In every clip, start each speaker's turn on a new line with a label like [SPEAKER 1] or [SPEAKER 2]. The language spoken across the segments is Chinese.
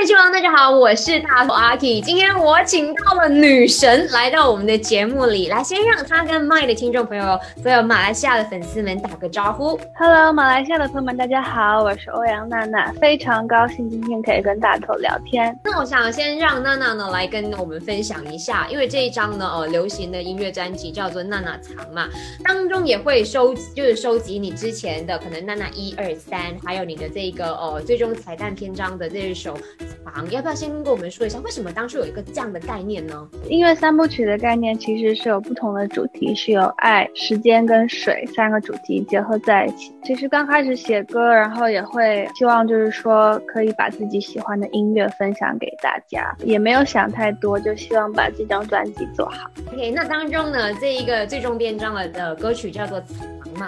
[SPEAKER 1] 日剧王，大家好，我是大头阿 K。今天我请到了女神来到我们的节目里，来先让她跟 My 的听众朋友，所有马来西亚的粉丝们打个招呼。
[SPEAKER 2] Hello，马来西亚的朋友们，大家好，我是欧阳娜娜，非常高兴今天可以跟大头聊天。
[SPEAKER 1] 那我想先让娜娜呢来跟我们分享一下，因为这一张呢，呃，流行的音乐专辑叫做《娜娜藏》嘛，当中也会收，就是收集你之前的可能娜娜一二三，还有你的这个呃最终彩蛋篇章的这一首。要不要先跟我们说一下，为什么当初有一个这样的概念呢？
[SPEAKER 2] 音乐三部曲的概念其实是有不同的主题，是有爱、时间跟水三个主题结合在一起。其实刚开始写歌，然后也会希望就是说可以把自己喜欢的音乐分享给大家，也没有想太多，就希望把这张专辑做好。
[SPEAKER 1] OK，那当中呢，这一个最终篇章了的歌曲叫做。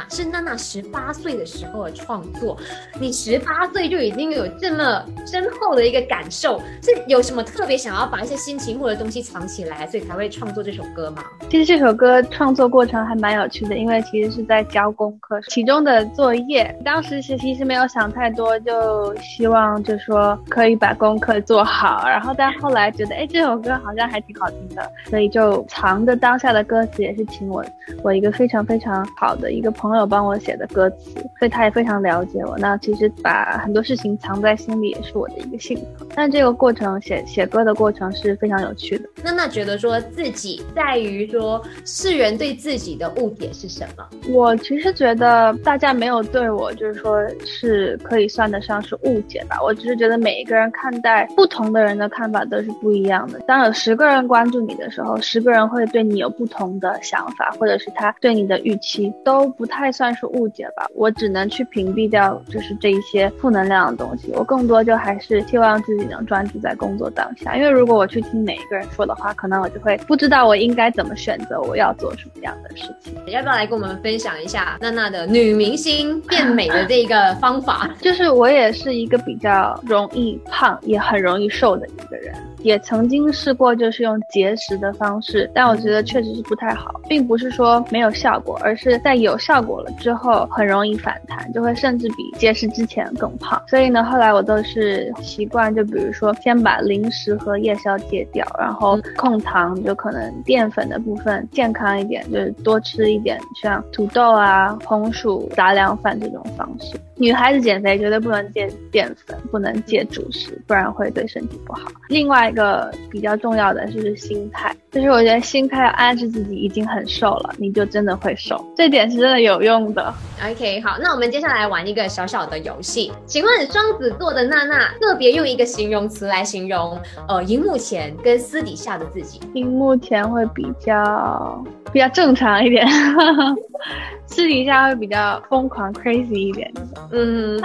[SPEAKER 1] 是娜娜十八岁的时候的创作。你十八岁就已经有这么深厚的一个感受，是有什么特别想要把一些心情或者东西藏起来，所以才会创作这首歌吗？
[SPEAKER 2] 其实这首歌创作过程还蛮有趣的，因为其实是在交功课，其中的作业。当时是其实没有想太多，就希望就说可以把功课做好。然后但后来觉得，哎，这首歌好像还挺好听的，所以就藏着当下的歌词，也是请我我一个非常非常好的一个。朋友帮我写的歌词，所以他也非常了解我。那其实把很多事情藏在心里，也是我的一个性格。但这个过程写写歌的过程是非常有趣的。
[SPEAKER 1] 那那觉得说自己在于说世人对自己的误解是什么？
[SPEAKER 2] 我其实觉得大家没有对我就是说是可以算得上是误解吧。我只是觉得每一个人看待不同的人的看法都是不一样的。当有十个人关注你的时候，十个人会对你有不同的想法，或者是他对你的预期都不。太算是误解吧，我只能去屏蔽掉，就是这一些负能量的东西。我更多就还是希望自己能专注在工作当下，因为如果我去听每一个人说的话，可能我就会不知道我应该怎么选择，我要做什么样的事情。
[SPEAKER 1] 要不要来跟我们分享一下娜娜的女明星变美的这个方法？
[SPEAKER 2] 就是我也是一个比较容易胖，也很容易瘦的一个人。也曾经试过，就是用节食的方式，但我觉得确实是不太好，并不是说没有效果，而是在有效果了之后，很容易反弹，就会甚至比节食之前更胖。所以呢，后来我都是习惯，就比如说先把零食和夜宵戒掉，然后控糖，就可能淀粉的部分健康一点，就是多吃一点像土豆啊、红薯、杂粮饭这种方式。女孩子减肥绝对不能戒淀粉，不能戒主食，不然会对身体不好。另外一个比较重要的就是心态，就是我觉得心态要暗示自己已经很瘦了，你就真的会瘦，这点是真的有用的。
[SPEAKER 1] OK，好，那我们接下来玩一个小小的游戏，请问双子座的娜娜特别用一个形容词来形容，呃，荧幕前跟私底下的自己。
[SPEAKER 2] 荧幕前会比较比较正常一点。私底下会比较疯狂、crazy 一点，嗯，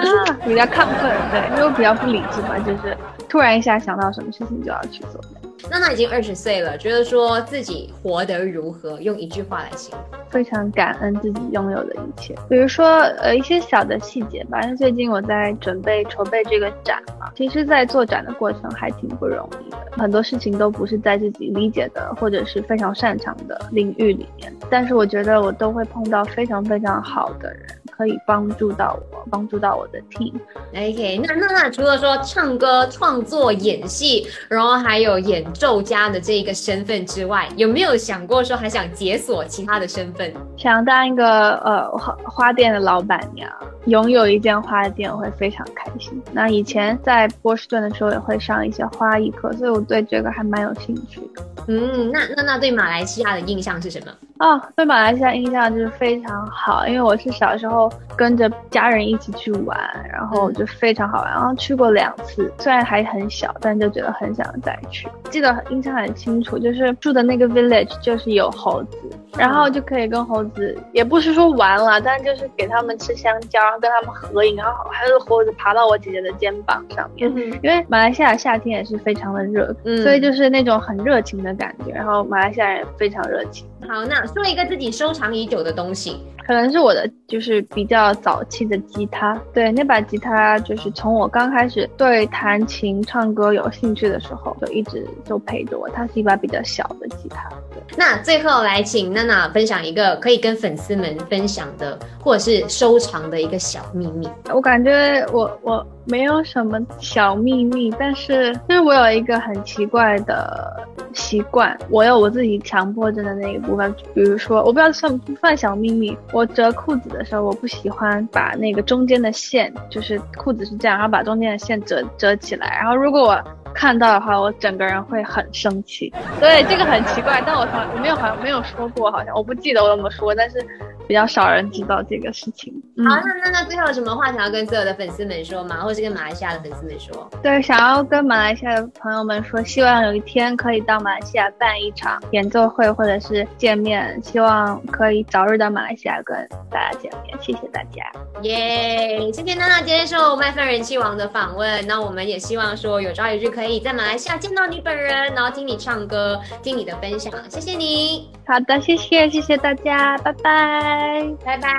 [SPEAKER 2] 比较亢奋，对，因为我比较不理智嘛，就是突然一下想到什么事情就要去做。
[SPEAKER 1] 娜娜已经二十岁了，觉得说自己活得如何？用一句话来形容，
[SPEAKER 2] 非常感恩自己拥有的一切。比如说，呃，一些小的细节吧。因为最近我在准备筹备这个展嘛，其实，在做展的过程还挺不容易的，很多事情都不是在自己理解的或者是非常擅长的领域里面。但是我觉得我都会碰到非常非常好的人。可以帮助到我，帮助到我的 team。
[SPEAKER 1] OK，那那那除了说唱歌、创作、演戏，然后还有演奏家的这一个身份之外，有没有想过说还想解锁其他的身份？
[SPEAKER 2] 想当一个呃花花店的老板娘，拥有一间花店我会非常开心。那以前在波士顿的时候也会上一些花艺课，所以我对这个还蛮有兴趣的。
[SPEAKER 1] 嗯，那那那对马来西亚的印象是什么？
[SPEAKER 2] 啊，对马来西亚印象就是非常好，因为我是小时候跟着家人一起去玩，然后就非常好玩，然后去过两次，虽然还很小，但就觉得很想再去。记得印象很清楚，就是住的那个 village 就是有猴子，然后就可以跟猴子，也不是说玩了，但就是给他们吃香蕉，然后跟他们合影，然后还有猴子爬到我姐姐的肩膀上面。因为马来西亚夏天也是非常的热，所以就是那种很热情的感觉，然后马来西亚人也非常热情。
[SPEAKER 1] 好，那说一个自己收藏已久的东西，
[SPEAKER 2] 可能是我的，就是比较早期的吉他。对，那把吉他就是从我刚开始对弹琴、唱歌有兴趣的时候，就一直都陪着我。它是一把比较小的吉他，
[SPEAKER 1] 那最后来请娜娜分享一个可以跟粉丝们分享的，或者是收藏的一个小秘密。
[SPEAKER 2] 我感觉我我没有什么小秘密，但是就是我有一个很奇怪的习惯，我有我自己强迫症的那一部分。比如说，我不知道算不算小秘密，我折裤子的时候，我不喜欢把那个中间的线，就是裤子是这样，然后把中间的线折折起来，然后如果我。看到的话，我整个人会很生气。对，这个很奇怪，但我从我没有好像没有说过，好像我不记得我怎么说，但是比较少人知道这个事情。
[SPEAKER 1] 好，那那那最后有什么话想要跟所有的粉丝们说吗？或者是跟马来西亚的粉丝们说？
[SPEAKER 2] 对，想要跟马来西亚的朋友们说，希望有一天可以到马来西亚办一场演奏会或者是见面，希望可以早日到马来西亚跟大家见面。谢谢大家。
[SPEAKER 1] 耶！今天娜娜接受麦饭人气王的访问，那我们也希望说有朝一日可以。可以在马来西亚见到你本人，然后听你唱歌，听你的分享，谢谢你。
[SPEAKER 2] 好的，谢谢，谢谢大家，拜拜，
[SPEAKER 1] 拜拜，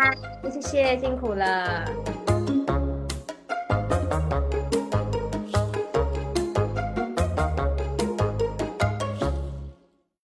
[SPEAKER 1] 谢谢，辛苦了。